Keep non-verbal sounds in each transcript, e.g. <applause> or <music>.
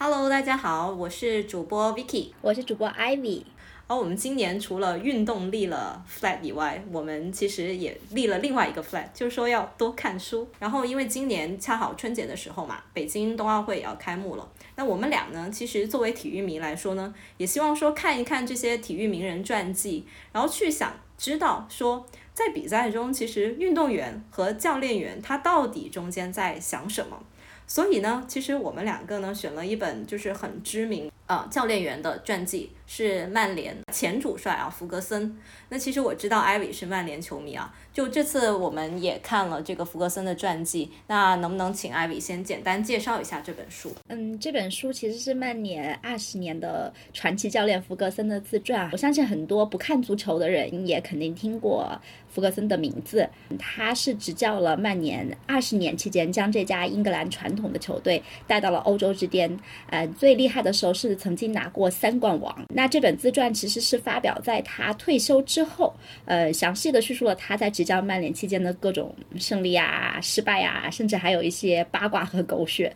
Hello，大家好，我是主播 Vicky，我是主播 Ivy。而我们今年除了运动立了 flag 以外，我们其实也立了另外一个 flag，就是说要多看书。然后因为今年恰好春节的时候嘛，北京冬奥会也要开幕了。那我们俩呢，其实作为体育迷来说呢，也希望说看一看这些体育名人传记，然后去想知道说在比赛中，其实运动员和教练员他到底中间在想什么。所以呢，其实我们两个呢选了一本就是很知名啊教练员的传记。是曼联前主帅啊，福格森。那其实我知道艾薇是曼联球迷啊。就这次我们也看了这个福格森的传记，那能不能请艾薇先简单介绍一下这本书？嗯，这本书其实是曼联二十年的传奇教练福格森的自传。我相信很多不看足球的人也肯定听过福格森的名字。他是执教了曼联二十年期间，将这家英格兰传统的球队带到了欧洲之巅。呃，最厉害的时候是曾经拿过三冠王。那这本自传其实是发表在他退休之后，呃，详细的叙述了他在执教曼联期间的各种胜利啊、失败啊，甚至还有一些八卦和狗血。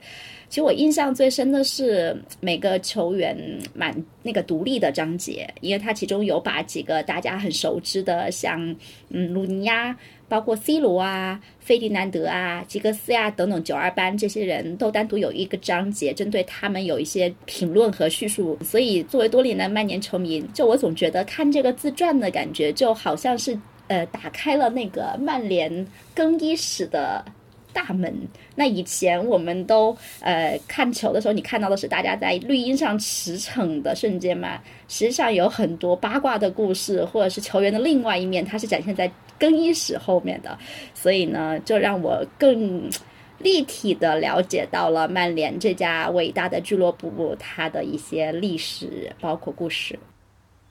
其实我印象最深的是每个球员蛮那个独立的章节，因为他其中有把几个大家很熟知的，像嗯鲁尼呀。包括 C 罗啊、费迪南德啊、吉格斯呀等等九二班这些人都单独有一个章节，针对他们有一些评论和叙述。所以作为多年的曼联球迷，就我总觉得看这个自传的感觉，就好像是呃打开了那个曼联更衣室的。大门。那以前我们都呃看球的时候，你看到的是大家在绿茵上驰骋的瞬间嘛？实际上有很多八卦的故事，或者是球员的另外一面，它是展现在更衣室后面的。所以呢，就让我更立体的了解到了曼联这家伟大的俱乐部它的一些历史，包括故事。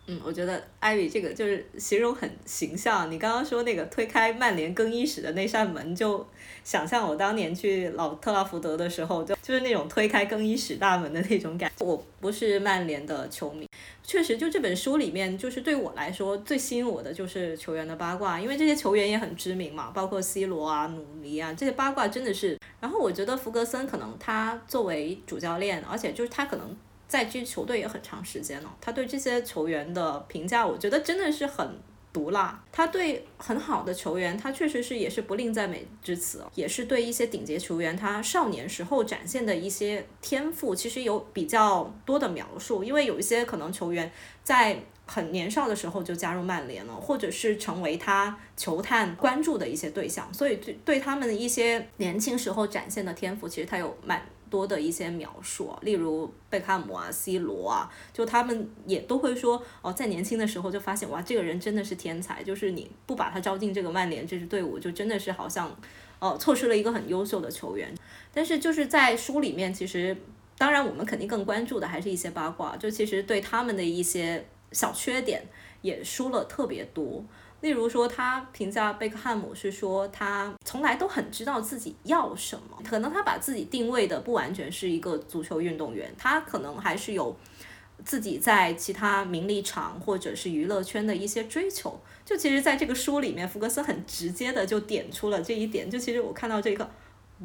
嗯，我觉得艾比这个就是形容很形象。你刚刚说那个推开曼联更衣室的那扇门，就想象我当年去老特拉福德的时候，就就是那种推开更衣室大门的那种感觉。我不是曼联的球迷，确实就这本书里面，就是对我来说最吸引我的就是球员的八卦，因为这些球员也很知名嘛，包括 C 罗啊、努尼啊，这些八卦真的是。然后我觉得福格森可能他作为主教练，而且就是他可能。在这支球队也很长时间了，他对这些球员的评价，我觉得真的是很毒辣。他对很好的球员，他确实是也是不吝赞美之词，也是对一些顶级球员他少年时候展现的一些天赋，其实有比较多的描述。因为有一些可能球员在很年少的时候就加入曼联了，或者是成为他球探关注的一些对象，所以对对他们的一些年轻时候展现的天赋，其实他有蛮。多的一些描述，例如贝克汉姆啊、C 罗啊，就他们也都会说哦，在年轻的时候就发现哇，这个人真的是天才，就是你不把他招进这个曼联这支队伍，就真的是好像哦错失了一个很优秀的球员。但是就是在书里面，其实当然我们肯定更关注的还是一些八卦，就其实对他们的一些小缺点也说了特别多。例如说，他评价贝克汉姆是说他从来都很知道自己要什么，可能他把自己定位的不完全是一个足球运动员，他可能还是有自己在其他名利场或者是娱乐圈的一些追求。就其实，在这个书里面，福格斯很直接的就点出了这一点。就其实我看到这个，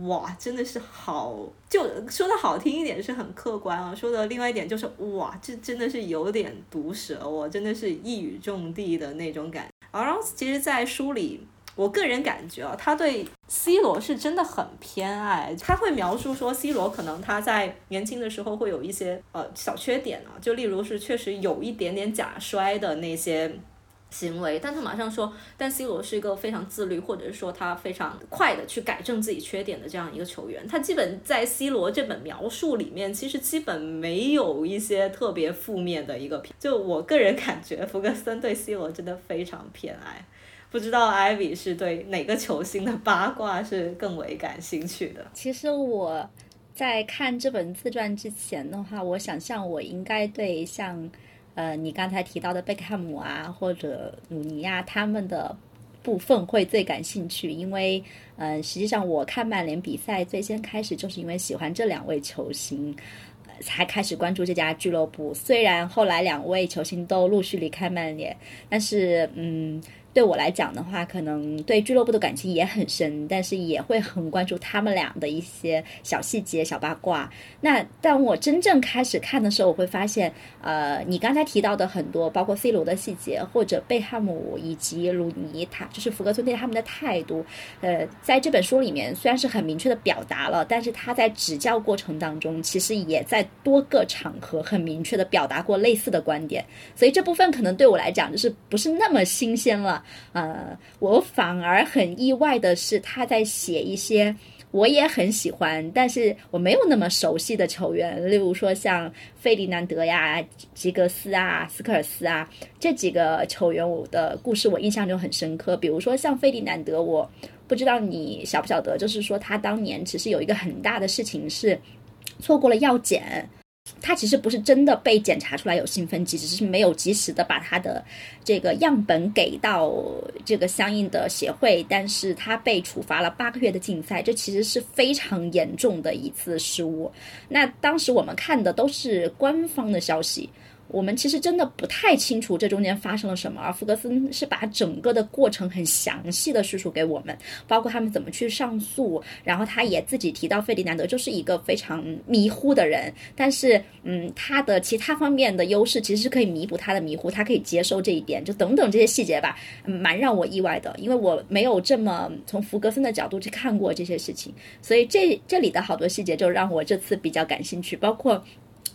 哇，真的是好，就说的好听一点是很客观啊，说的另外一点就是哇，这真的是有点毒舌，我真的是一语中的的那种感。然后其实，在书里，我个人感觉啊，他对 C 罗是真的很偏爱。他会描述说，C 罗可能他在年轻的时候会有一些呃小缺点啊，就例如是确实有一点点假摔的那些行为。但他马上说，但 C 罗是一个非常自律，或者是说他非常快的去改正自己缺点的这样一个球员。他基本在 C 罗这本描述里面，其实基本没有一些特别负面的一个。就我个人感觉，福格森对 C 罗真的非常偏爱。不知道艾比是对哪个球星的八卦是更为感兴趣的？其实我在看这本自传之前的话，我想象我应该对像呃你刚才提到的贝克汉姆啊或者鲁尼亚他们的部分会最感兴趣，因为嗯实际上我看曼联比赛最先开始就是因为喜欢这两位球星。才开始关注这家俱乐部。虽然后来两位球星都陆续离开曼联，但是嗯，对我来讲的话，可能对俱乐部的感情也很深，但是也会很关注他们俩的一些小细节、小八卦。那当我真正开始看的时候，我会发现，呃，你刚才提到的很多，包括 C 罗的细节，或者贝汉姆以及鲁尼，他就是福格森对他们的态度，呃，在这本书里面虽然是很明确的表达了，但是他在执教过程当中，其实也在多个场合很明确的表达过类似的观点，所以这部分可能对我来讲就是不是那么新鲜了。呃，我反而很意外的是，他在写一些我也很喜欢，但是我没有那么熟悉的球员，例如说像费迪南德呀、吉格斯啊、斯科尔斯啊这几个球员，我的故事我印象就很深刻。比如说像费迪南德，我不知道你晓不晓得，就是说他当年其实有一个很大的事情是错过了药检。他其实不是真的被检查出来有兴奋剂，只是没有及时的把他的这个样本给到这个相应的协会，但是他被处罚了八个月的禁赛，这其实是非常严重的一次失误。那当时我们看的都是官方的消息。我们其实真的不太清楚这中间发生了什么，而福格森是把整个的过程很详细的叙述给我们，包括他们怎么去上诉，然后他也自己提到费迪南德就是一个非常迷糊的人，但是嗯，他的其他方面的优势其实是可以弥补他的迷糊，他可以接受这一点，就等等这些细节吧，蛮让我意外的，因为我没有这么从福格森的角度去看过这些事情，所以这这里的好多细节就让我这次比较感兴趣，包括。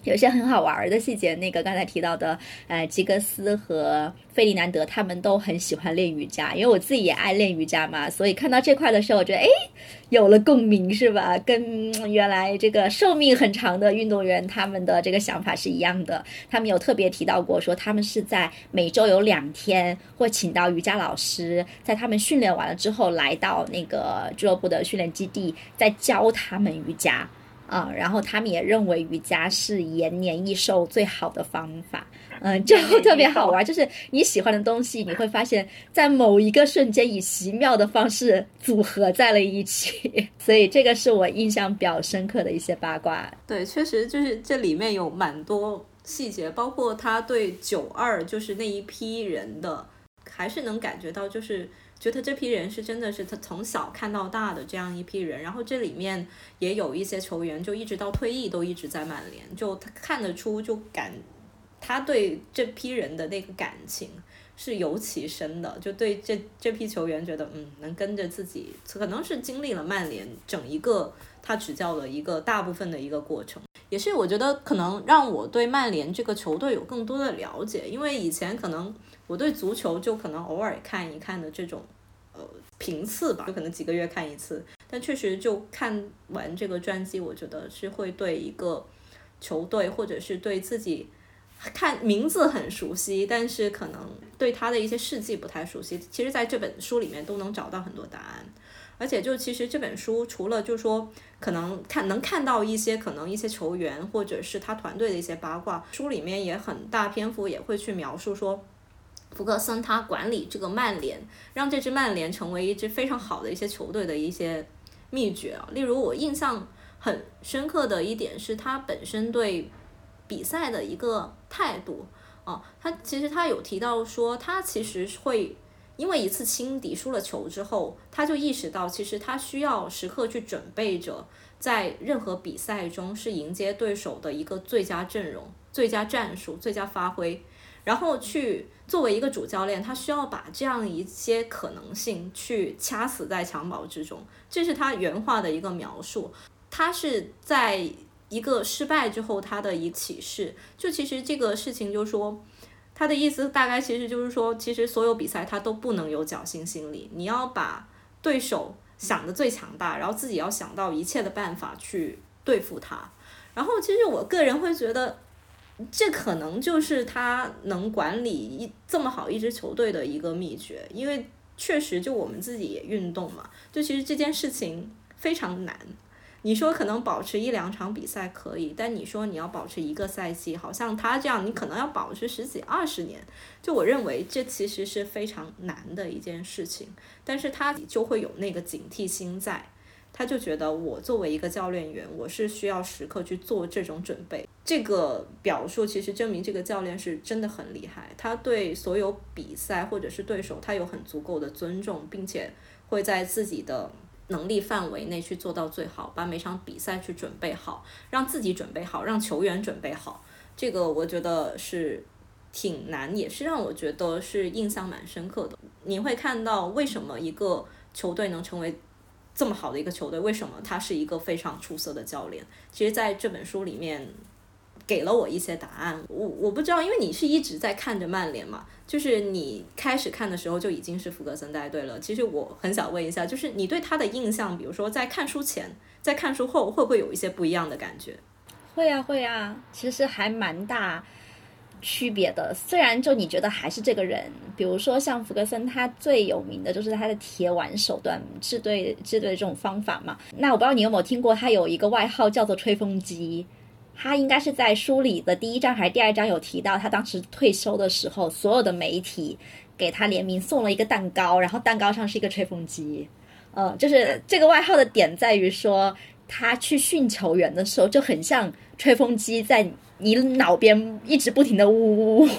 有些很好玩的细节，那个刚才提到的，呃，吉格斯和费迪南德他们都很喜欢练瑜伽，因为我自己也爱练瑜伽嘛，所以看到这块的时候，我觉得哎，有了共鸣是吧？跟原来这个寿命很长的运动员他们的这个想法是一样的。他们有特别提到过，说他们是在每周有两天会请到瑜伽老师，在他们训练完了之后，来到那个俱乐部的训练基地，再教他们瑜伽。啊，然后他们也认为瑜伽是延年益寿最好的方法，嗯，就特别好玩。就是你喜欢的东西，你会发现在某一个瞬间以奇妙的方式组合在了一起，<laughs> 所以这个是我印象比较深刻的一些八卦。对，确实就是这里面有蛮多细节，包括他对九二就是那一批人的，还是能感觉到就是。觉得这批人是真的是他从小看到大的这样一批人，然后这里面也有一些球员，就一直到退役都一直在曼联，就他看得出就感他对这批人的那个感情是尤其深的，就对这这批球员觉得嗯能跟着自己，可能是经历了曼联整一个他执教的一个大部分的一个过程，也是我觉得可能让我对曼联这个球队有更多的了解，因为以前可能。我对足球就可能偶尔看一看的这种，呃，频次吧，就可能几个月看一次。但确实就看完这个专辑，我觉得是会对一个球队或者是对自己看名字很熟悉，但是可能对他的一些事迹不太熟悉。其实在这本书里面都能找到很多答案。而且就其实这本书除了就说可能看能看到一些可能一些球员或者是他团队的一些八卦，书里面也很大篇幅也会去描述说。福克森他管理这个曼联，让这支曼联成为一支非常好的一些球队的一些秘诀啊。例如我印象很深刻的一点是他本身对比赛的一个态度啊。他其实他有提到说，他其实会因为一次轻敌输了球之后，他就意识到其实他需要时刻去准备着，在任何比赛中是迎接对手的一个最佳阵容、最佳战术、最佳发挥。然后去作为一个主教练，他需要把这样一些可能性去掐死在襁褓之中，这是他原话的一个描述。他是在一个失败之后，他的一启示。就其实这个事情，就说他的意思大概其实就是说，其实所有比赛他都不能有侥幸心理，你要把对手想的最强大，然后自己要想到一切的办法去对付他。然后其实我个人会觉得。这可能就是他能管理一这么好一支球队的一个秘诀，因为确实就我们自己也运动嘛，就其实这件事情非常难。你说可能保持一两场比赛可以，但你说你要保持一个赛季，好像他这样，你可能要保持十几二十年。就我认为这其实是非常难的一件事情，但是他就会有那个警惕心在，他就觉得我作为一个教练员，我是需要时刻去做这种准备。这个表述其实证明这个教练是真的很厉害，他对所有比赛或者是对手，他有很足够的尊重，并且会在自己的能力范围内去做到最好，把每场比赛去准备好，让自己准备好，让球员准备好。这个我觉得是挺难，也是让我觉得是印象蛮深刻的。你会看到为什么一个球队能成为这么好的一个球队，为什么他是一个非常出色的教练？其实在这本书里面。给了我一些答案，我我不知道，因为你是一直在看着曼联嘛，就是你开始看的时候就已经是福格森带队了。其实我很想问一下，就是你对他的印象，比如说在看书前，在看书后，会不会有一些不一样的感觉？会啊，会啊，其实还蛮大区别的。虽然就你觉得还是这个人，比如说像福格森，他最有名的就是他的铁腕手段、治队治队这种方法嘛。那我不知道你有没有听过，他有一个外号叫做吹风机。他应该是在书里的第一章还是第二章有提到，他当时退休的时候，所有的媒体给他联名送了一个蛋糕，然后蛋糕上是一个吹风机。嗯，就是这个外号的点在于说，他去训球员的时候就很像吹风机在你脑边一直不停的呜呜，呜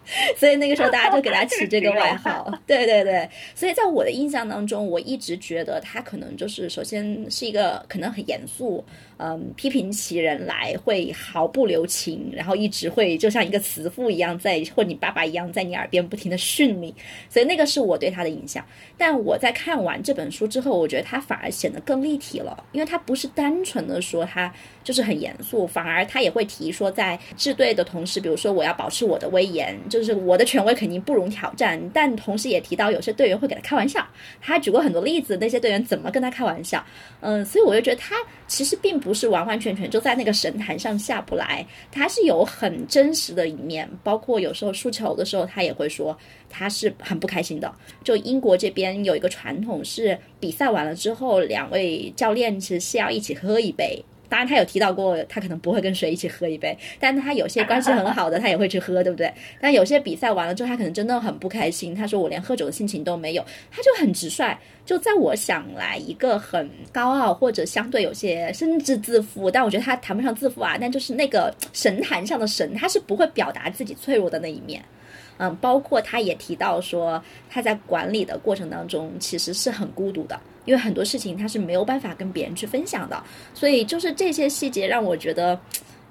<laughs> 所以那个时候大家就给他起这个外号。<laughs> 对对对，所以在我的印象当中，我一直觉得他可能就是首先是一个可能很严肃。嗯，批评起人来会毫不留情，然后一直会就像一个慈父一样，在或你爸爸一样，在你耳边不停的训你，所以那个是我对他的印象。但我在看完这本书之后，我觉得他反而显得更立体了，因为他不是单纯的说他就是很严肃，反而他也会提说，在治队的同时，比如说我要保持我的威严，就是我的权威肯定不容挑战，但同时也提到有些队员会给他开玩笑，他举过很多例子，那些队员怎么跟他开玩笑，嗯，所以我就觉得他其实并不是完完全全就在那个神坛上下不来，他是有很真实的一面，包括有时候输球的时候，他也会说他是很不开心的。就英国这边有一个传统是，比赛完了之后，两位教练其实是要一起喝一杯。当然，他有提到过，他可能不会跟谁一起喝一杯，但他有些关系很好的，他也会去喝，对不对？但有些比赛完了之后，他可能真的很不开心。他说：“我连喝酒的心情都没有。”他就很直率。就在我想来，一个很高傲或者相对有些甚至自负，但我觉得他谈不上自负啊。但就是那个神坛上的神，他是不会表达自己脆弱的那一面。嗯，包括他也提到说，他在管理的过程当中其实是很孤独的。因为很多事情他是没有办法跟别人去分享的，所以就是这些细节让我觉得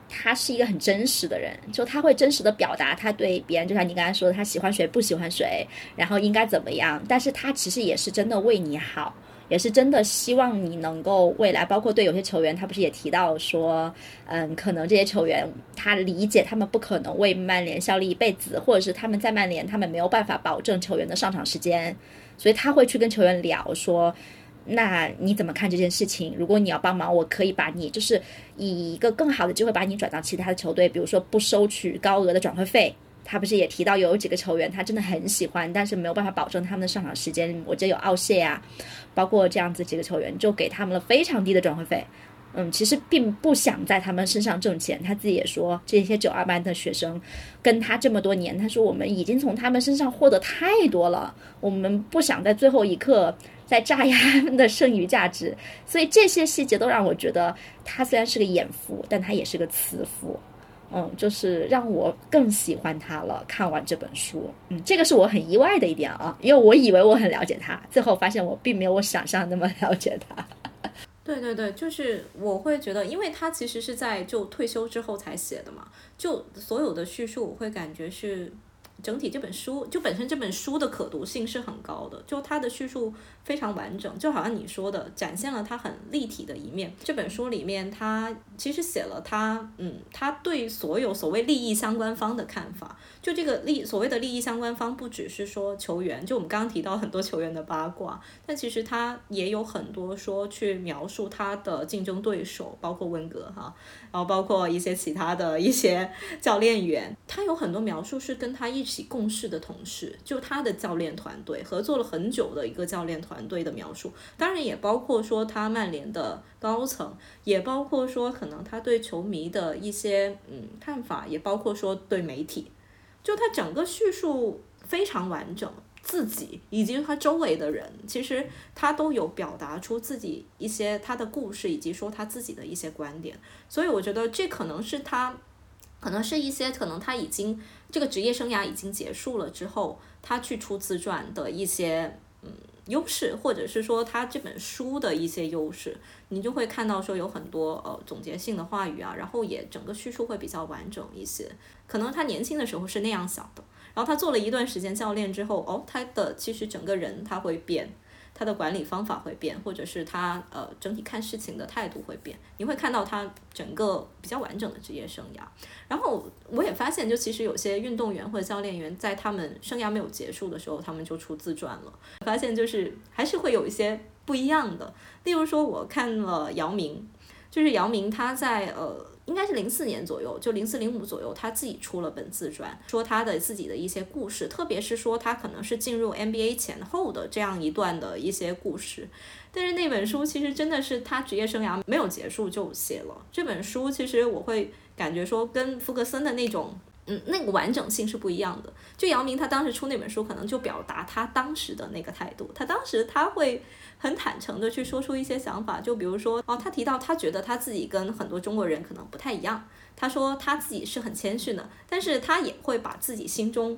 他是一个很真实的人，就他会真实的表达他对别人，就像你刚才说的，他喜欢谁不喜欢谁，然后应该怎么样，但是他其实也是真的为你好，也是真的希望你能够未来，包括对有些球员，他不是也提到说，嗯，可能这些球员他理解他们不可能为曼联效力一辈子，或者是他们在曼联他们没有办法保证球员的上场时间，所以他会去跟球员聊说。那你怎么看这件事情？如果你要帮忙，我可以把你就是以一个更好的机会把你转到其他的球队，比如说不收取高额的转会费。他不是也提到有几个球员他真的很喜欢，但是没有办法保证他们的上场时间。我记得有奥谢啊，包括这样子几个球员就给他们了非常低的转会费。嗯，其实并不想在他们身上挣钱。他自己也说，这些九二班的学生跟他这么多年，他说我们已经从他们身上获得太多了，我们不想在最后一刻。再榨压他们的剩余价值，所以这些细节都让我觉得他虽然是个眼福，但他也是个慈父，嗯，就是让我更喜欢他了。看完这本书，嗯，这个是我很意外的一点啊，因为我以为我很了解他，最后发现我并没有我想象那么了解他。<laughs> 对对对，就是我会觉得，因为他其实是在就退休之后才写的嘛，就所有的叙述，我会感觉是。整体这本书就本身这本书的可读性是很高的，就它的叙述非常完整，就好像你说的，展现了它很立体的一面。这本书里面，他其实写了他，嗯，他对所有所谓利益相关方的看法。就这个利所谓的利益相关方，不只是说球员，就我们刚刚提到很多球员的八卦，但其实他也有很多说去描述他的竞争对手，包括温格哈，然后包括一些其他的一些教练员，他有很多描述是跟他一起共事的同事，就他的教练团队合作了很久的一个教练团队的描述，当然也包括说他曼联的高层，也包括说可能他对球迷的一些嗯看法，也包括说对媒体。就他整个叙述非常完整，自己以及他周围的人，其实他都有表达出自己一些他的故事，以及说他自己的一些观点。所以我觉得这可能是他，可能是一些可能他已经这个职业生涯已经结束了之后，他去出自传的一些嗯优势，或者是说他这本书的一些优势，你就会看到说有很多呃总结性的话语啊，然后也整个叙述会比较完整一些。可能他年轻的时候是那样想的。然后他做了一段时间教练之后，哦，他的其实整个人他会变，他的管理方法会变，或者是他呃整体看事情的态度会变，你会看到他整个比较完整的职业生涯。然后我也发现，就其实有些运动员或者教练员在他们生涯没有结束的时候，他们就出自传了。发现就是还是会有一些不一样的。例如说，我看了姚明，就是姚明他在呃。应该是零四年左右，就零四零五左右，他自己出了本自传，说他的自己的一些故事，特别是说他可能是进入 NBA 前后的这样一段的一些故事。但是那本书其实真的是他职业生涯没有结束就写了这本书，其实我会感觉说跟福格森的那种。嗯，那个完整性是不一样的。就姚明他当时出那本书，可能就表达他当时的那个态度。他当时他会很坦诚的去说出一些想法，就比如说哦，他提到他觉得他自己跟很多中国人可能不太一样。他说他自己是很谦逊的，但是他也会把自己心中。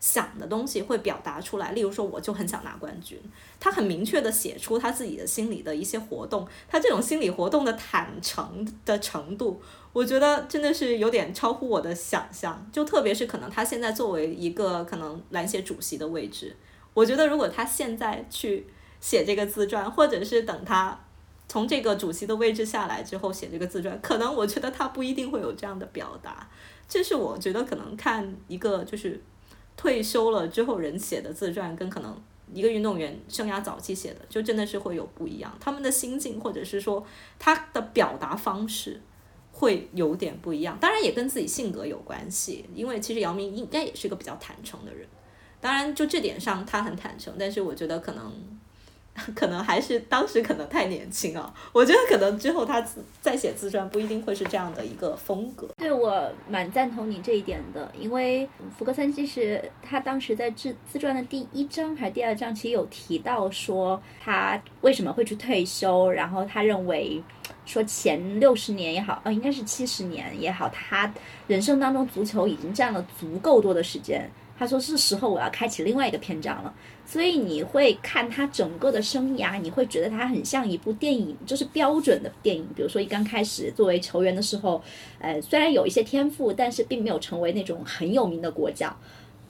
想的东西会表达出来，例如说，我就很想拿冠军。他很明确的写出他自己的心里的一些活动，他这种心理活动的坦诚的程度，我觉得真的是有点超乎我的想象。就特别是可能他现在作为一个可能篮协主席的位置，我觉得如果他现在去写这个自传，或者是等他从这个主席的位置下来之后写这个自传，可能我觉得他不一定会有这样的表达。这是我觉得可能看一个就是。退休了之后人写的自传，跟可能一个运动员生涯早期写的，就真的是会有不一样。他们的心境，或者是说他的表达方式，会有点不一样。当然也跟自己性格有关系，因为其实姚明应该也是一个比较坦诚的人。当然就这点上他很坦诚，但是我觉得可能。<laughs> 可能还是当时可能太年轻啊，<laughs> 我觉得可能之后他再写自传不一定会是这样的一个风格。对我蛮赞同你这一点的，因为福格森其实他当时在自自传的第一章还是第二章，其实有提到说他为什么会去退休，然后他认为说前六十年也好，呃，应该是七十年也好，他人生当中足球已经占了足够多的时间。他说是时候我要开启另外一个篇章了，所以你会看他整个的生涯，你会觉得他很像一部电影，就是标准的电影。比如说一刚开始作为球员的时候，呃，虽然有一些天赋，但是并没有成为那种很有名的国脚，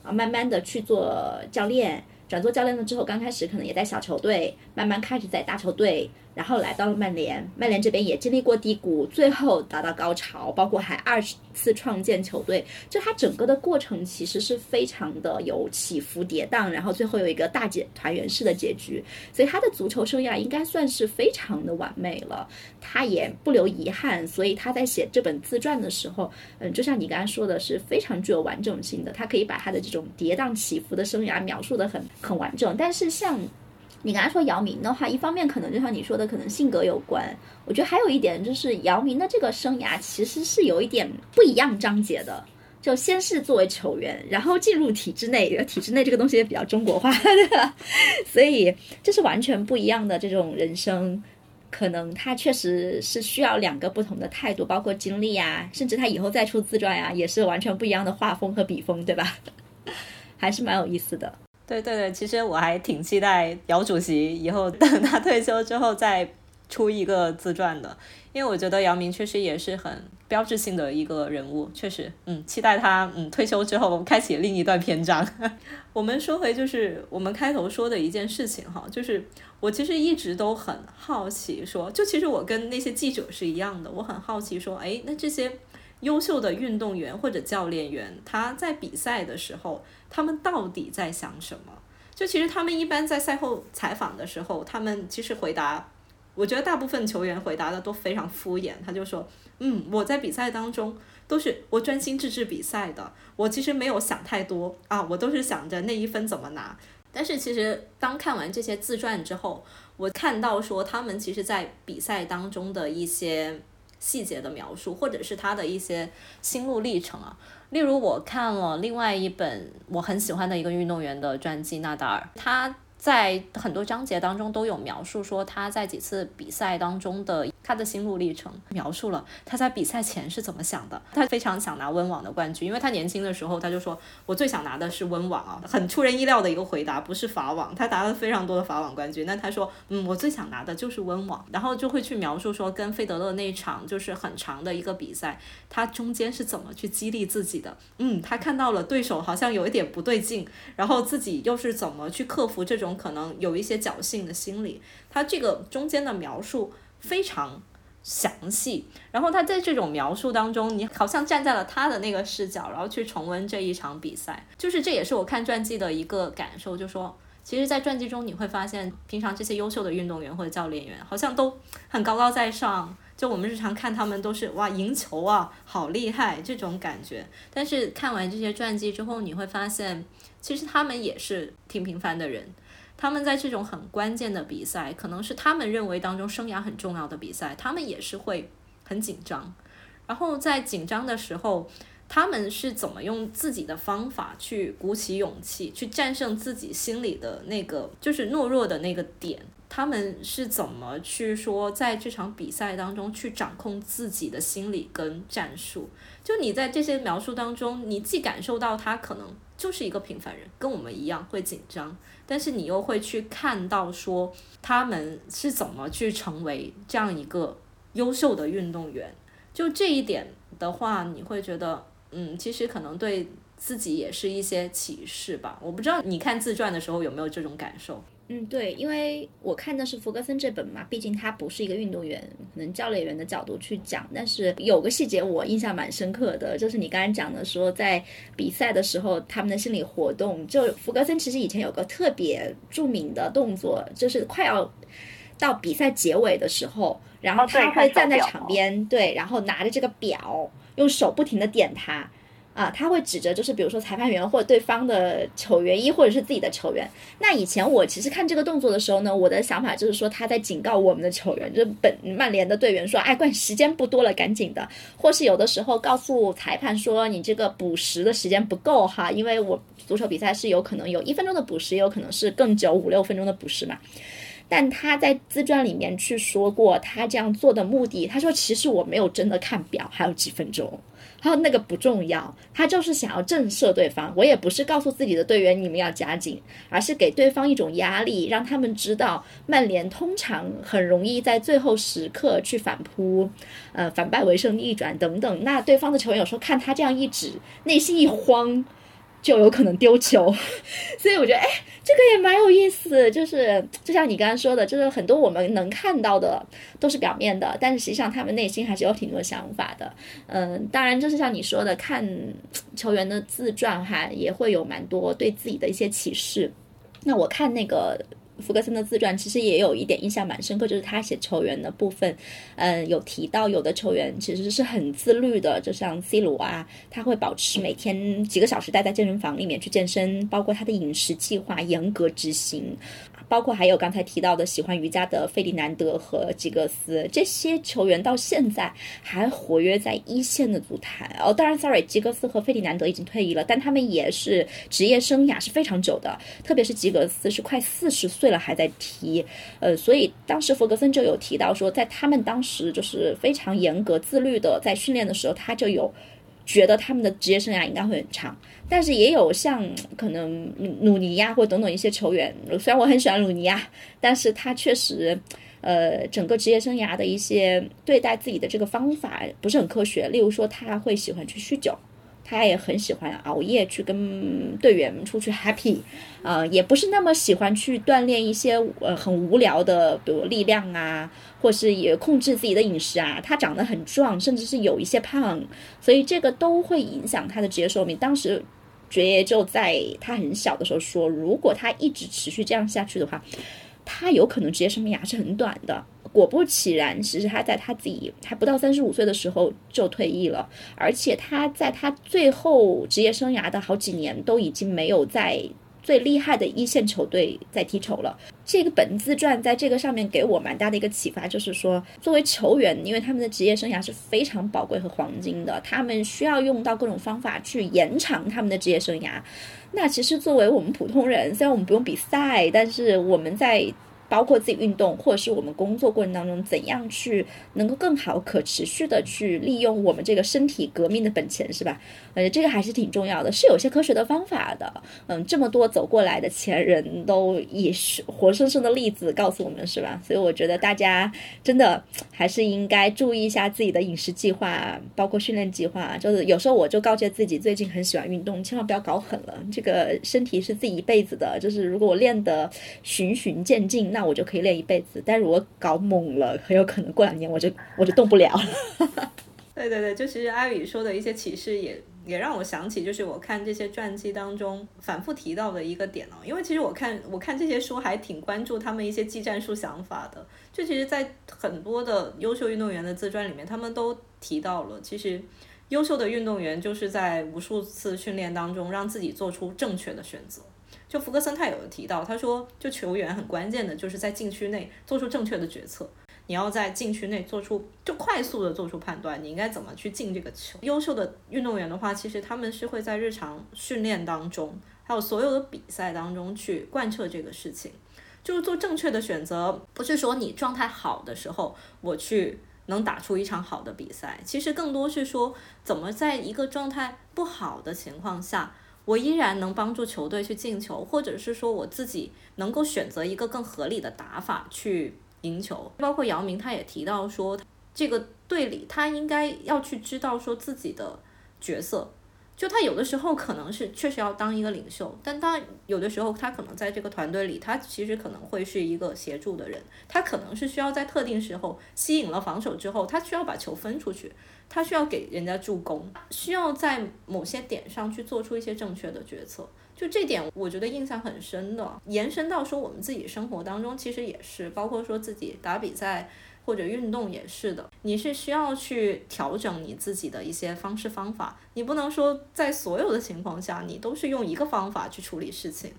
啊，慢慢的去做教练，转做教练了之后，刚开始可能也在小球队，慢慢开始在大球队。然后来到了曼联，曼联这边也经历过低谷，最后达到高潮，包括还二十次创建球队，就他整个的过程其实是非常的有起伏跌宕，然后最后有一个大结团圆式的结局，所以他的足球生涯应该算是非常的完美了，他也不留遗憾，所以他在写这本自传的时候，嗯，就像你刚刚说的是非常具有完整性的，他可以把他的这种跌宕起伏的生涯描述的很很完整，但是像。你刚才说姚明的话，一方面可能就像你说的，可能性格有关。我觉得还有一点就是姚明的这个生涯其实是有一点不一样章节的。就先是作为球员，然后进入体制内，体制内这个东西也比较中国化，对吧？所以这是完全不一样的这种人生，可能他确实是需要两个不同的态度，包括经历啊，甚至他以后再出自传呀，也是完全不一样的画风和笔锋，对吧？<laughs> 还是蛮有意思的。对对对，其实我还挺期待姚主席以后等他退休之后再出一个自传的，因为我觉得姚明确实也是很标志性的一个人物，确实，嗯，期待他嗯退休之后开启另一段篇章。<laughs> 我们说回就是我们开头说的一件事情哈，就是我其实一直都很好奇，说就其实我跟那些记者是一样的，我很好奇说，哎，那这些。优秀的运动员或者教练员，他在比赛的时候，他们到底在想什么？就其实他们一般在赛后采访的时候，他们其实回答，我觉得大部分球员回答的都非常敷衍。他就说：“嗯，我在比赛当中都是我专心致志比赛的，我其实没有想太多啊，我都是想着那一分怎么拿。”但是其实当看完这些自传之后，我看到说他们其实在比赛当中的一些。细节的描述，或者是他的一些心路历程啊。例如，我看了另外一本我很喜欢的一个运动员的传记，纳达尔，他。在很多章节当中都有描述说他在几次比赛当中的他的心路历程，描述了他在比赛前是怎么想的。他非常想拿温网的冠军，因为他年轻的时候他就说：“我最想拿的是温网啊。”很出人意料的一个回答，不是法网。他拿了非常多的法网冠军，那他说：“嗯，我最想拿的就是温网。”然后就会去描述说跟费德勒那一场就是很长的一个比赛，他中间是怎么去激励自己的。嗯，他看到了对手好像有一点不对劲，然后自己又是怎么去克服这种可能有一些侥幸的心理，他这个中间的描述非常详细。然后他在这种描述当中，你好像站在了他的那个视角，然后去重温这一场比赛。就是这也是我看传记的一个感受，就说其实，在传记中你会发现，平常这些优秀的运动员或者教练员好像都很高高在上，就我们日常看他们都是哇赢球啊，好厉害这种感觉。但是看完这些传记之后，你会发现，其实他们也是挺平凡的人。他们在这种很关键的比赛，可能是他们认为当中生涯很重要的比赛，他们也是会很紧张。然后在紧张的时候，他们是怎么用自己的方法去鼓起勇气，去战胜自己心里的那个就是懦弱的那个点？他们是怎么去说在这场比赛当中去掌控自己的心理跟战术？就你在这些描述当中，你既感受到他可能就是一个平凡人，跟我们一样会紧张。但是你又会去看到说他们是怎么去成为这样一个优秀的运动员，就这一点的话，你会觉得，嗯，其实可能对自己也是一些启示吧。我不知道你看自传的时候有没有这种感受。嗯，对，因为我看的是福格森这本嘛，毕竟他不是一个运动员，可能教练员的角度去讲。但是有个细节我印象蛮深刻的，就是你刚才讲的说，在比赛的时候他们的心理活动，就福格森其实以前有个特别著名的动作，就是快要到比赛结尾的时候，然后他会站在场边，对，然后拿着这个表，用手不停的点它。啊，他会指着，就是比如说裁判员或者对方的球员一，或者是自己的球员。那以前我其实看这个动作的时候呢，我的想法就是说他在警告我们的球员，就本曼联的队员说，哎，关时间不多了，赶紧的。或是有的时候告诉裁判说，你这个补时的时间不够哈，因为我足球比赛是有可能有一分钟的补时，也有可能是更久五六分钟的补时嘛。但他在自传里面去说过，他这样做的目的，他说其实我没有真的看表，还有几分钟。然后那个不重要，他就是想要震慑对方。我也不是告诉自己的队员你们要加紧，而是给对方一种压力，让他们知道曼联通常很容易在最后时刻去反扑，呃，反败为胜、逆转等等。那对方的球员有时候看他这样一指，内心一慌。就有可能丢球，<laughs> 所以我觉得，哎，这个也蛮有意思。就是就像你刚刚说的，就是很多我们能看到的都是表面的，但是实际上他们内心还是有挺多想法的。嗯，当然就是像你说的，看球员的自传哈，也会有蛮多对自己的一些启示。那我看那个。福格森的自传其实也有一点印象蛮深刻，就是他写球员的部分，嗯，有提到有的球员其实是很自律的，就像 C 罗啊，他会保持每天几个小时待在健身房里面去健身，包括他的饮食计划严格执行。包括还有刚才提到的喜欢瑜伽的费迪南德和吉格斯，这些球员到现在还活跃在一线的足坛。哦，当然，sorry，吉格斯和费迪南德已经退役了，但他们也是职业生涯是非常久的，特别是吉格斯是快四十岁了还在踢。呃，所以当时弗格森就有提到说，在他们当时就是非常严格自律的，在训练的时候他就有。觉得他们的职业生涯应该会很长，但是也有像可能鲁尼亚或等等一些球员，虽然我很喜欢鲁尼亚，但是他确实，呃，整个职业生涯的一些对待自己的这个方法不是很科学。例如说，他会喜欢去酗酒。他也很喜欢熬夜去跟队员们出去 happy，呃，也不是那么喜欢去锻炼一些呃很无聊的，比如力量啊，或是也控制自己的饮食啊。他长得很壮，甚至是有一些胖，所以这个都会影响他的职业寿命。当时爵爷就在他很小的时候说，如果他一直持续这样下去的话，他有可能职业生涯是很短的。果不其然，其实他在他自己还不到三十五岁的时候就退役了，而且他在他最后职业生涯的好几年都已经没有在最厉害的一线球队在踢球了。这个本自传在这个上面给我蛮大的一个启发，就是说，作为球员，因为他们的职业生涯是非常宝贵和黄金的，他们需要用到各种方法去延长他们的职业生涯。那其实作为我们普通人，虽然我们不用比赛，但是我们在。包括自己运动，或者是我们工作过程当中，怎样去能够更好、可持续的去利用我们这个身体革命的本钱，是吧？呃，这个还是挺重要的，是有些科学的方法的。嗯，这么多走过来的前人都也是活生生的例子告诉我们，是吧？所以我觉得大家真的还是应该注意一下自己的饮食计划，包括训练计划。就是有时候我就告诫自己，最近很喜欢运动，千万不要搞狠了。这个身体是自己一辈子的，就是如果我练得循序渐进。那我就可以练一辈子，但是我搞猛了，很有可能过两年我就我就动不了了。<laughs> 对对对，就其实阿宇说的一些启示也也让我想起，就是我看这些传记当中反复提到的一个点哦，因为其实我看我看这些书还挺关注他们一些技战术想法的。就其实，在很多的优秀运动员的自传里面，他们都提到了，其实优秀的运动员就是在无数次训练当中让自己做出正确的选择。就福格森他有提到，他说，就球员很关键的就是在禁区内做出正确的决策。你要在禁区内做出就快速的做出判断，你应该怎么去进这个球。优秀的运动员的话，其实他们是会在日常训练当中，还有所有的比赛当中去贯彻这个事情，就是做正确的选择。不是说你状态好的时候，我去能打出一场好的比赛，其实更多是说怎么在一个状态不好的情况下。我依然能帮助球队去进球，或者是说我自己能够选择一个更合理的打法去赢球。包括姚明他也提到说，这个队里他应该要去知道说自己的角色。就他有的时候可能是确实要当一个领袖，但他有的时候他可能在这个团队里，他其实可能会是一个协助的人，他可能是需要在特定时候吸引了防守之后，他需要把球分出去，他需要给人家助攻，需要在某些点上去做出一些正确的决策。就这点，我觉得印象很深的，延伸到说我们自己生活当中，其实也是，包括说自己打比赛。或者运动也是的，你是需要去调整你自己的一些方式方法，你不能说在所有的情况下你都是用一个方法去处理事情。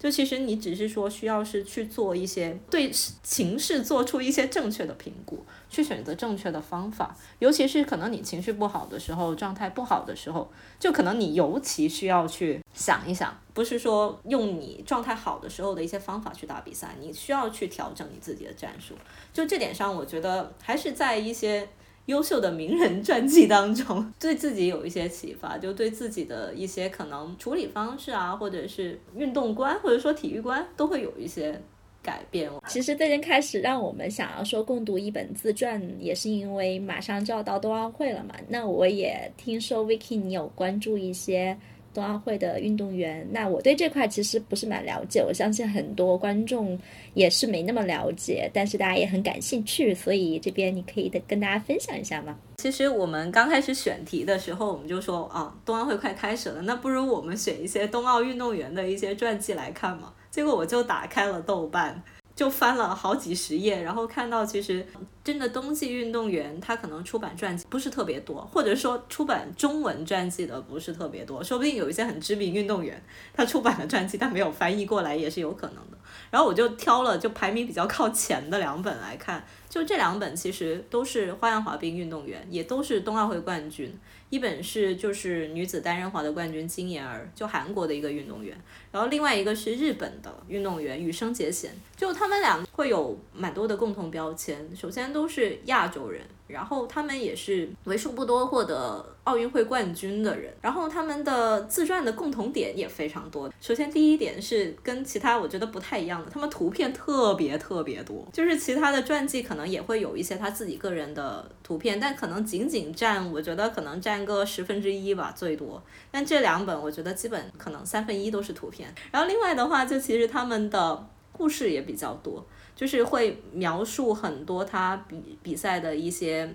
就其实你只是说需要是去做一些对情势做出一些正确的评估，去选择正确的方法。尤其是可能你情绪不好的时候，状态不好的时候，就可能你尤其需要去想一想，不是说用你状态好的时候的一些方法去打比赛，你需要去调整你自己的战术。就这点上，我觉得还是在一些。优秀的名人传记当中，<laughs> 对自己有一些启发，就对自己的一些可能处理方式啊，或者是运动观，或者说体育观，都会有一些改变。其实最近开始让我们想要说共读一本自传，也是因为马上就要到冬奥会了嘛。那我也听说 Vicky 你有关注一些。冬奥会的运动员，那我对这块其实不是蛮了解，我相信很多观众也是没那么了解，但是大家也很感兴趣，所以这边你可以的跟大家分享一下吗？其实我们刚开始选题的时候，我们就说啊，冬奥会快开始了，那不如我们选一些冬奥运动员的一些传记来看嘛。结果我就打开了豆瓣。就翻了好几十页，然后看到其实真的冬季运动员他可能出版传记不是特别多，或者说出版中文传记的不是特别多，说不定有一些很知名运动员他出版的传记他没有翻译过来也是有可能的。然后我就挑了就排名比较靠前的两本来看，就这两本其实都是花样滑冰运动员，也都是冬奥会冠军。一本是就是女子单人滑的冠军金妍儿，就韩国的一个运动员，然后另外一个是日本的运动员羽生结弦，就他们俩会有蛮多的共同标签，首先都是亚洲人。然后他们也是为数不多获得奥运会冠军的人，然后他们的自传的共同点也非常多。首先第一点是跟其他我觉得不太一样的，他们图片特别特别多，就是其他的传记可能可能也会有一些他自己个人的图片，但可能仅仅占我觉得可能占个十分之一吧最多。但这两本我觉得基本可能三分一都是图片。然后另外的话，就其实他们的故事也比较多。就是会描述很多他比比赛的一些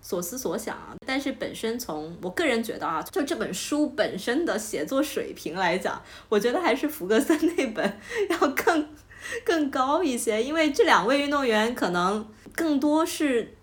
所思所想啊，但是本身从我个人觉得啊，就这本书本身的写作水平来讲，我觉得还是福格森那本 <laughs> 要更 <laughs> 更高一些，因为这两位运动员可能更多是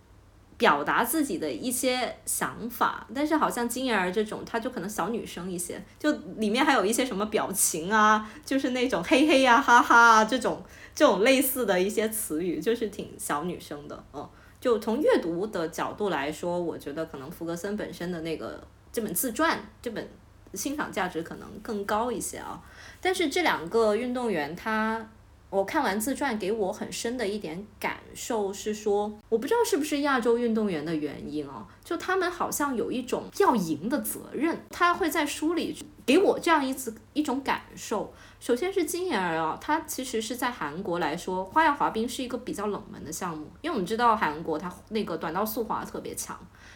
表达自己的一些想法，但是好像金妍儿这种，她就可能小女生一些，就里面还有一些什么表情啊，就是那种嘿嘿呀、哈哈啊这种这种类似的一些词语，就是挺小女生的，嗯，就从阅读的角度来说，我觉得可能福格森本身的那个这本自传，这本欣赏价值可能更高一些啊。但是这两个运动员他。我看完自传，给我很深的一点感受是说，我不知道是不是亚洲运动员的原因哦，就他们好像有一种要赢的责任。他会在书里给我这样一次一种感受。首先是金妍儿啊，她其实是在韩国来说，花样滑冰是一个比较冷门的项目，因为我们知道韩国它那个短道速滑特别强。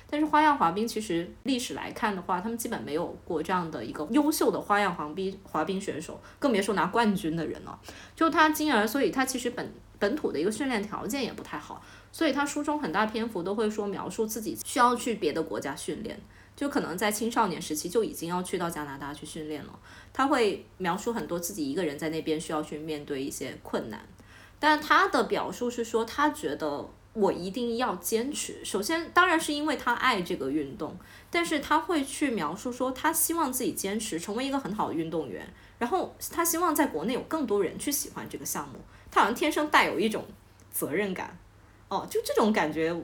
但是花样滑冰其实历史来看的话，他们基本没有过这样的一个优秀的花样滑冰滑冰选手，更别说拿冠军的人了。就他金儿，所以他其实本本土的一个训练条件也不太好，所以他书中很大篇幅都会说描述自己需要去别的国家训练，就可能在青少年时期就已经要去到加拿大去训练了。他会描述很多自己一个人在那边需要去面对一些困难，但他的表述是说他觉得。我一定要坚持。首先，当然是因为他爱这个运动，但是他会去描述说，他希望自己坚持成为一个很好的运动员。然后，他希望在国内有更多人去喜欢这个项目。他好像天生带有一种责任感，哦，就这种感觉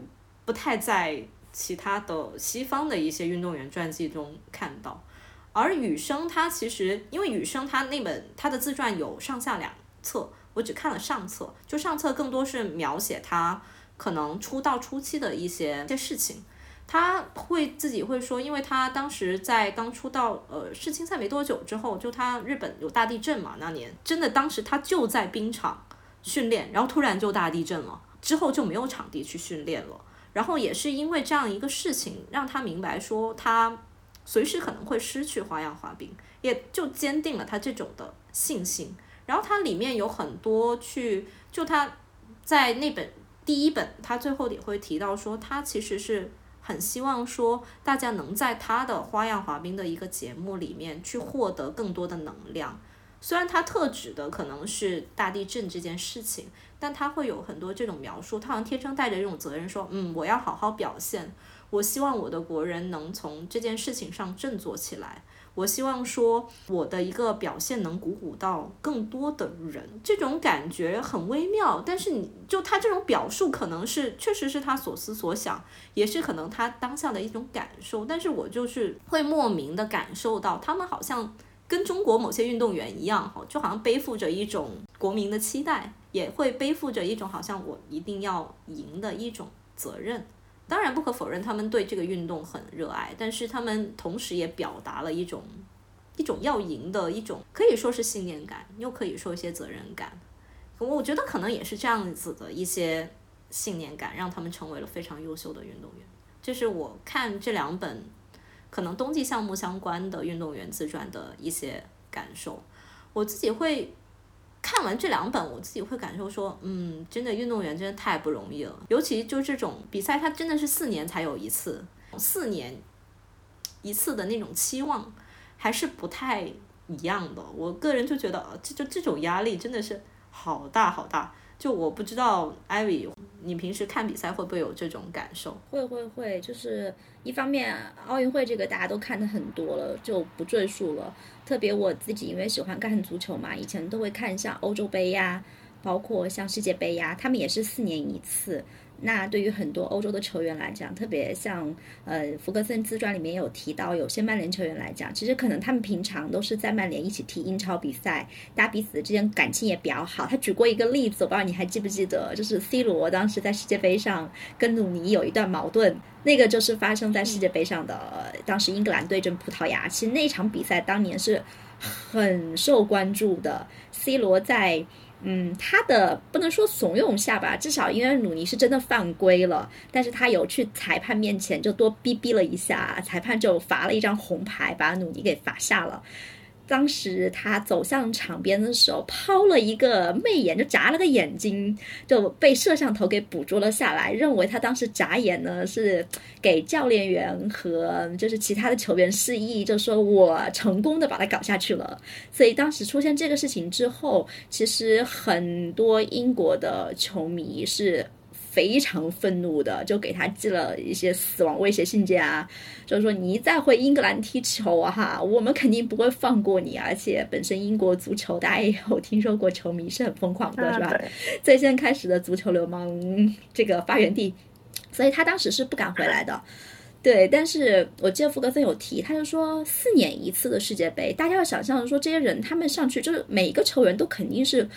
不太在其他的西方的一些运动员传记中看到。而羽生他其实，因为羽生他那本他的自传有上下两册，我只看了上册，就上册更多是描写他。可能出道初期的一些一些事情，他会自己会说，因为他当时在刚出道，呃，世青赛没多久之后，就他日本有大地震嘛，那年真的当时他就在冰场训练，然后突然就大地震了，之后就没有场地去训练了，然后也是因为这样一个事情，让他明白说他随时可能会失去花样滑冰，也就坚定了他这种的信心。然后它里面有很多去，就他在那本。第一本，他最后也会提到说，他其实是很希望说，大家能在他的花样滑冰的一个节目里面去获得更多的能量。虽然他特指的可能是大地震这件事情，但他会有很多这种描述，他好像天生带着这种责任，说，嗯，我要好好表现，我希望我的国人能从这件事情上振作起来。我希望说我的一个表现能鼓舞到更多的人，这种感觉很微妙。但是你就他这种表述，可能是确实是他所思所想，也是可能他当下的一种感受。但是我就是会莫名的感受到，他们好像跟中国某些运动员一样，哈，就好像背负着一种国民的期待，也会背负着一种好像我一定要赢的一种责任。当然不可否认，他们对这个运动很热爱，但是他们同时也表达了一种一种要赢的一种，可以说是信念感，又可以说一些责任感。我觉得可能也是这样子的一些信念感，让他们成为了非常优秀的运动员。这是我看这两本可能冬季项目相关的运动员自传的一些感受。我自己会。看完这两本，我自己会感受说，嗯，真的运动员真的太不容易了，尤其就这种比赛，它真的是四年才有一次，四年一次的那种期望，还是不太一样的。我个人就觉得，这就这种压力真的是好大好大。就我不知道艾薇，你平时看比赛会不会有这种感受？会会会，就是一方面奥运会这个大家都看的很多了，就不赘述了。特别我自己因为喜欢看足球嘛，以前都会看像欧洲杯呀，包括像世界杯呀，他们也是四年一次。那对于很多欧洲的球员来讲，特别像呃福格森自传里面有提到，有些曼联球员来讲，其实可能他们平常都是在曼联一起踢英超比赛，大家彼此之间感情也比较好。他举过一个例子，我不知道你还记不记得，就是 C 罗当时在世界杯上跟鲁尼有一段矛盾，那个就是发生在世界杯上的，当时英格兰对阵葡萄牙，其实那场比赛当年是很受关注的，C 罗在。嗯，他的不能说怂恿下吧，至少因为鲁尼是真的犯规了，但是他有去裁判面前就多逼逼了一下，裁判就罚了一张红牌，把鲁尼给罚下了。当时他走向场边的时候，抛了一个媚眼，就眨了个眼睛，就被摄像头给捕捉了下来。认为他当时眨眼呢，是给教练员和就是其他的球员示意，就说我成功的把他搞下去了。所以当时出现这个事情之后，其实很多英国的球迷是。非常愤怒的，就给他寄了一些死亡威胁信件啊，就是说你再回英格兰踢球啊哈，我们肯定不会放过你。而且本身英国足球大家也有听说过，球迷是很疯狂的，是吧？最先开始的足球流氓这个发源地，所以他当时是不敢回来的。对，但是我记得福格森有提，他就说四年一次的世界杯，大家要想象说这些人他们上去就是每一个球员都肯定是。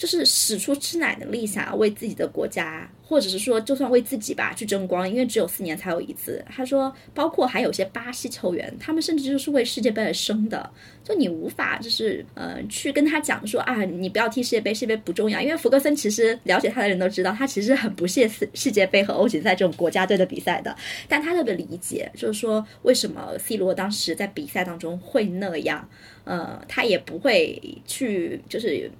就是使出吃奶的力，想要为自己的国家，或者是说就算为自己吧去争光，因为只有四年才有一次。他说，包括还有些巴西球员，他们甚至就是为世界杯而生的。就你无法就是呃去跟他讲说啊，你不要踢世界杯，世界杯不重要。因为福格森其实了解他的人都知道，他其实很不屑世世界杯和欧锦赛这种国家队的比赛的。但他特别理解，就是说为什么 C 罗当时在比赛当中会那样，呃，他也不会去就是。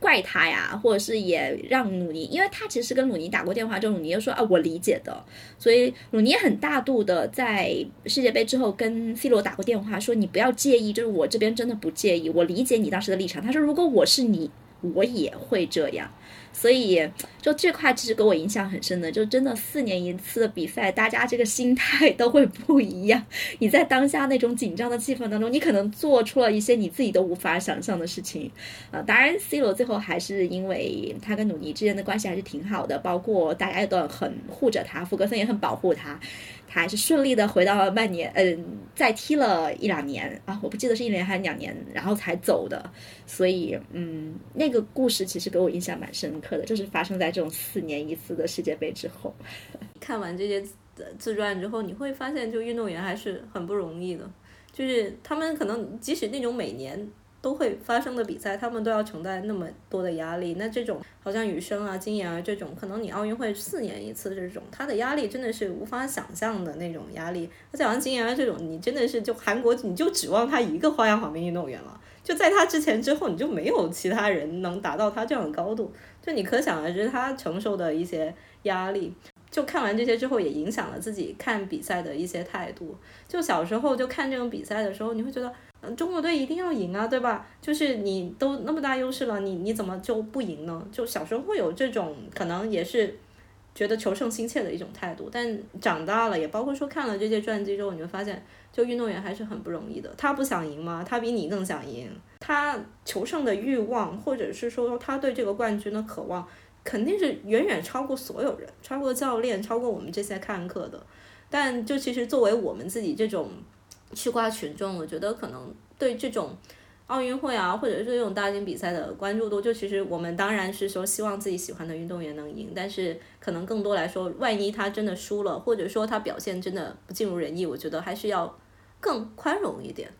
怪他呀，或者是也让鲁尼，因为他其实跟鲁尼打过电话，就鲁尼又说啊，我理解的，所以鲁尼很大度的在世界杯之后跟 C 罗打过电话，说你不要介意，就是我这边真的不介意，我理解你当时的立场。他说如果我是你，我也会这样。所以，就这块其实给我影响很深的，就真的四年一次的比赛，大家这个心态都会不一样。你在当下那种紧张的气氛当中，你可能做出了一些你自己都无法想象的事情。啊，当然，C 罗最后还是因为他跟鲁尼之间的关系还是挺好的，包括大家也都很护着他，福格森也很保护他。他还是顺利的回到了曼联，嗯，再踢了一两年啊，我不记得是一年还是两年，然后才走的。所以，嗯，那个故事其实给我印象蛮深刻的，就是发生在这种四年一次的世界杯之后。<laughs> 看完这些自传之后，你会发现，就运动员还是很不容易的，就是他们可能即使那种每年。都会发生的比赛，他们都要承担那么多的压力。那这种好像羽生啊、金妍啊这种，可能你奥运会四年一次这种，他的压力真的是无法想象的那种压力。而且好像金妍啊这种，你真的是就韩国，你就指望他一个花样滑冰运动员了。就在他之前之后，你就没有其他人能达到他这样的高度。就你可想而知他承受的一些压力。就看完这些之后，也影响了自己看比赛的一些态度。就小时候就看这种比赛的时候，你会觉得。嗯，中国队一定要赢啊，对吧？就是你都那么大优势了，你你怎么就不赢呢？就小时候会有这种可能，也是觉得求胜心切的一种态度。但长大了，也包括说看了这些传记之后，你会发现，就运动员还是很不容易的。他不想赢吗？他比你更想赢。他求胜的欲望，或者是说他对这个冠军的渴望，肯定是远远超过所有人，超过教练，超过我们这些看客的。但就其实作为我们自己这种。吃瓜群众，我觉得可能对这种奥运会啊，或者是这种大型比赛的关注度，就其实我们当然是说希望自己喜欢的运动员能赢，但是可能更多来说，万一他真的输了，或者说他表现真的不尽如人意，我觉得还是要更宽容一点。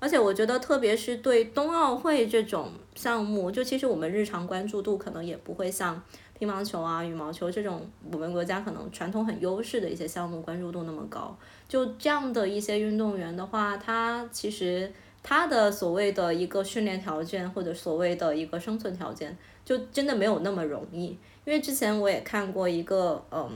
而且我觉得，特别是对冬奥会这种项目，就其实我们日常关注度可能也不会像。乒乓球啊，羽毛球这种我们国家可能传统很优势的一些项目，关注度那么高，就这样的一些运动员的话，他其实他的所谓的一个训练条件或者所谓的一个生存条件，就真的没有那么容易。因为之前我也看过一个，嗯。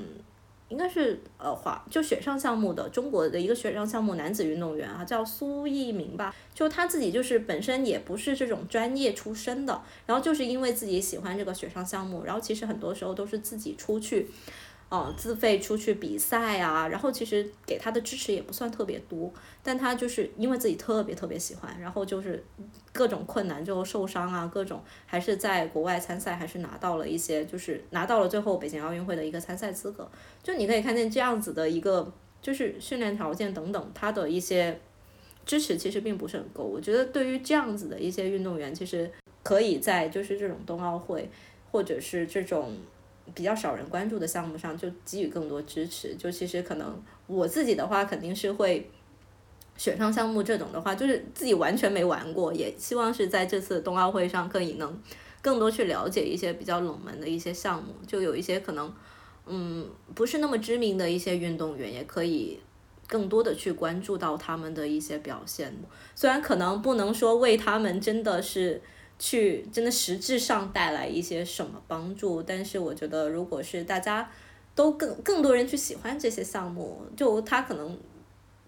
应该是呃滑就雪上项目的中国的一个雪上项目男子运动员啊，叫苏翊鸣吧，就他自己就是本身也不是这种专业出身的，然后就是因为自己喜欢这个雪上项目，然后其实很多时候都是自己出去。哦，自费出去比赛啊，然后其实给他的支持也不算特别多，但他就是因为自己特别特别喜欢，然后就是各种困难，最后受伤啊，各种还是在国外参赛，还是拿到了一些，就是拿到了最后北京奥运会的一个参赛资格。就你可以看见这样子的一个，就是训练条件等等，他的一些支持其实并不是很够。我觉得对于这样子的一些运动员，其实可以在就是这种冬奥会，或者是这种。比较少人关注的项目上，就给予更多支持。就其实可能我自己的话，肯定是会雪上项目这种的话，就是自己完全没玩过，也希望是在这次冬奥会上可以能更多去了解一些比较冷门的一些项目。就有一些可能，嗯，不是那么知名的一些运动员，也可以更多的去关注到他们的一些表现。虽然可能不能说为他们真的是。去真的实质上带来一些什么帮助？但是我觉得，如果是大家都更更多人去喜欢这些项目，就他可能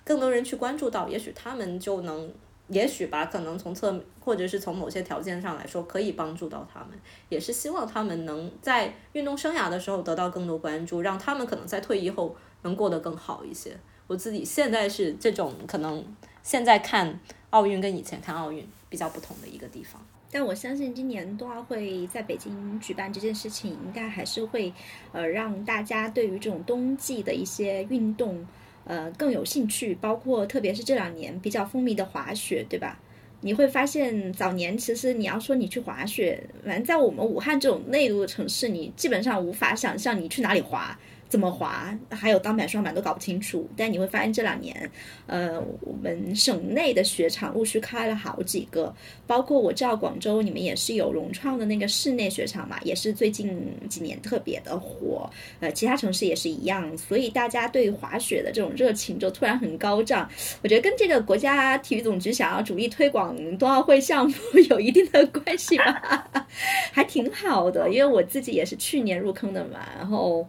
更多人去关注到，也许他们就能也许吧，可能从侧或者是从某些条件上来说，可以帮助到他们，也是希望他们能在运动生涯的时候得到更多关注，让他们可能在退役后能过得更好一些。我自己现在是这种，可能现在看奥运跟以前看奥运比较不同的一个地方。但我相信今年冬奥会在北京举办这件事情，应该还是会，呃，让大家对于这种冬季的一些运动，呃，更有兴趣。包括特别是这两年比较风靡的滑雪，对吧？你会发现早年其实你要说你去滑雪，反正在我们武汉这种内陆的城市，你基本上无法想象你去哪里滑。怎么滑，还有单板、双板都搞不清楚。但你会发现这两年，呃，我们省内的雪场陆续开了好几个，包括我知道广州你们也是有融创的那个室内雪场嘛，也是最近几年特别的火。呃，其他城市也是一样，所以大家对滑雪的这种热情就突然很高涨。我觉得跟这个国家体育总局想要主力推广冬奥会项目 <laughs> 有一定的关系吧，<laughs> 还挺好的。因为我自己也是去年入坑的嘛，然后。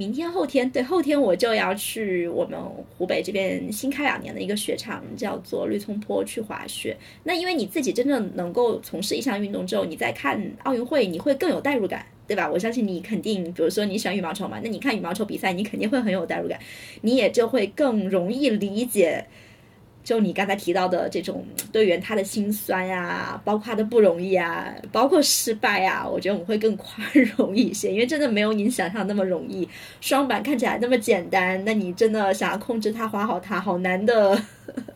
明天后天，对后天我就要去我们湖北这边新开两年的一个雪场，叫做绿葱坡去滑雪。那因为你自己真正能够从事一项运动之后，你再看奥运会，你会更有代入感，对吧？我相信你肯定，比如说你喜欢羽毛球嘛，那你看羽毛球比赛，你肯定会很有代入感，你也就会更容易理解。就你刚才提到的这种队员他的心酸呀，包括他的不容易啊，包括失败啊，我觉得我们会更 <laughs> 宽容一些，因为真的没有你想象那么容易。双板看起来那么简单，那你真的想要控制它、滑好它，好难的。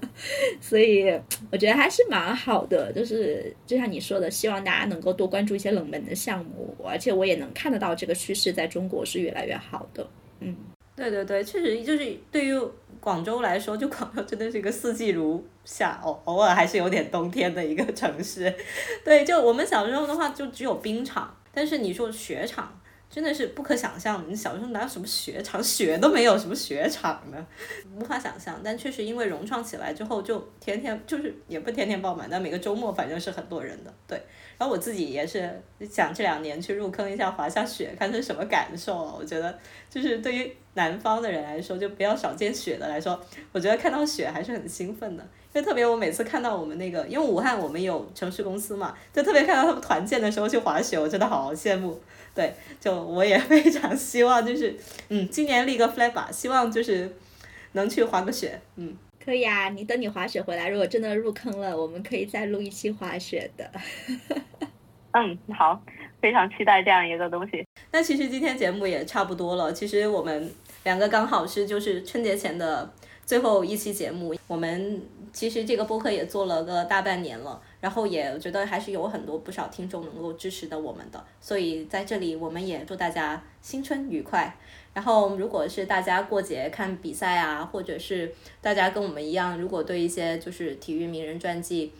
<laughs> 所以我觉得还是蛮好的，就是就像你说的，希望大家能够多关注一些冷门的项目，而且我也能看得到这个趋势在中国是越来越好的。嗯，对对对，确实就是对于。广州来说，就广州真的是一个四季如夏，偶 <laughs> 偶尔还是有点冬天的一个城市。对，就我们小时候的话，就只有冰场，但是你说雪场，真的是不可想象。你小时候哪有什么雪场，雪都没有，什么雪场呢？无法想象。但确实因为融创起来之后，就天天就是也不天天爆满，但每个周末反正是很多人的。对。然后我自己也是想这两年去入坑一下滑下雪，看是什么感受。我觉得就是对于南方的人来说，就比较少见雪的来说，我觉得看到雪还是很兴奋的。因为特别我每次看到我们那个，因为武汉我们有城市公司嘛，就特别看到他们团建的时候去滑雪，我真的好羡慕。对，就我也 <laughs> 非常希望就是，嗯，今年立个 flag 吧，希望就是能去滑个雪，嗯。可以啊，你等你滑雪回来，如果真的入坑了，我们可以再录一期滑雪的。<laughs> 嗯，好，非常期待这样一个东西。那其实今天节目也差不多了，其实我们两个刚好是就是春节前的最后一期节目。我们其实这个播客也做了个大半年了，然后也觉得还是有很多不少听众能够支持的我们的，所以在这里我们也祝大家新春愉快。然后，如果是大家过节看比赛啊，或者是大家跟我们一样，如果对一些就是体育名人传记，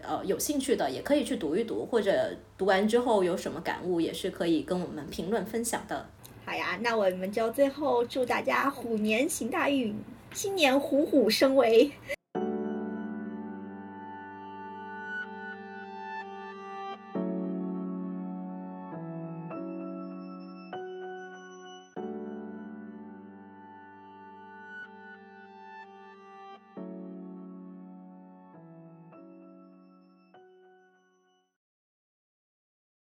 呃，有兴趣的，也可以去读一读，或者读完之后有什么感悟，也是可以跟我们评论分享的。好呀，那我们就最后祝大家虎年行大运，今年虎虎生威。